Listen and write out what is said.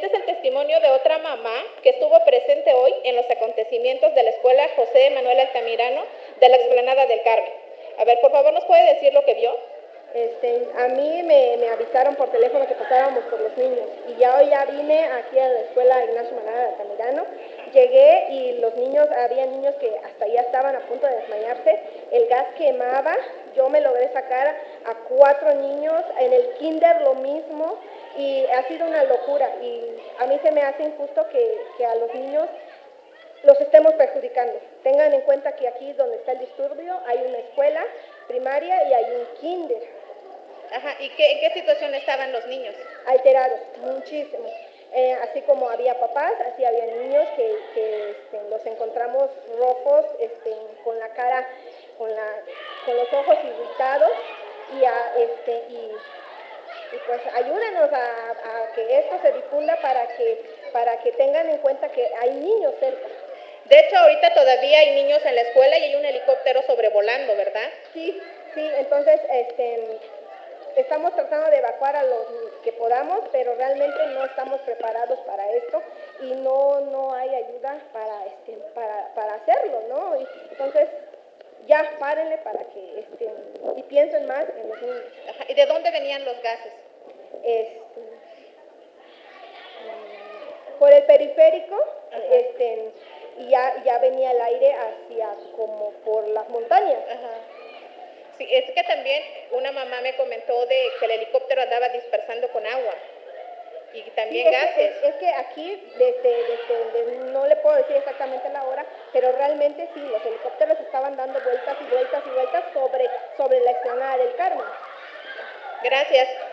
Este es el testimonio de otra mamá que estuvo presente hoy en los acontecimientos de la escuela José Manuel Altamirano de la Explanada del Carmen. A ver, por favor, ¿nos puede decir lo que vio? Este, a mí me, me, avisaron por teléfono que pasáramos por los niños y ya hoy ya vine aquí a la escuela Ignacio Manada de Altamirano, llegué y los niños, había niños que hasta ya estaban a punto de desmayarse, el gas quemaba, yo me logré sacar a cuatro niños, en el kinder lo mismo y ha sido una locura y a mí se me hace injusto que, que a los niños los estemos perjudicando. Tengan en cuenta que aquí donde está el disturbio hay una escuela primaria y hay un kinder. Ajá, ¿y qué, en qué situación estaban los niños? Alterados, muchísimo. Eh, así como había papás, así había niños que, que este, los encontramos rojos, este, con la cara, con, la, con los ojos irritados y, a, este, y, y pues ayúdenos a, a, que esto se difunda para que, para que tengan en cuenta que hay niños cerca. De hecho, ahorita todavía hay niños en la escuela y hay un helicóptero sobrevolando, ¿verdad? Sí, sí, entonces este, estamos tratando de evacuar a los que podamos, pero realmente no estamos preparados para esto y no, no hay ayuda para, este, para, para hacerlo, ¿no? Y, entonces, ya párenle para que, este, y piensen más en los niños. Ajá. ¿Y de dónde venían los gases? Este, por el periférico, Ajá. este, y ya, ya venía el aire hacia como por las montañas. Ajá. Sí, es que también una mamá me comentó de que el helicóptero andaba dispersando con agua y también sí, gases. Es, es, que aquí, desde, desde, desde, no le puedo decir exactamente la hora, pero realmente sí, los helicópteros estaban dando vueltas y vueltas y vueltas sobre, sobre la explanada del Carmen. Gracias.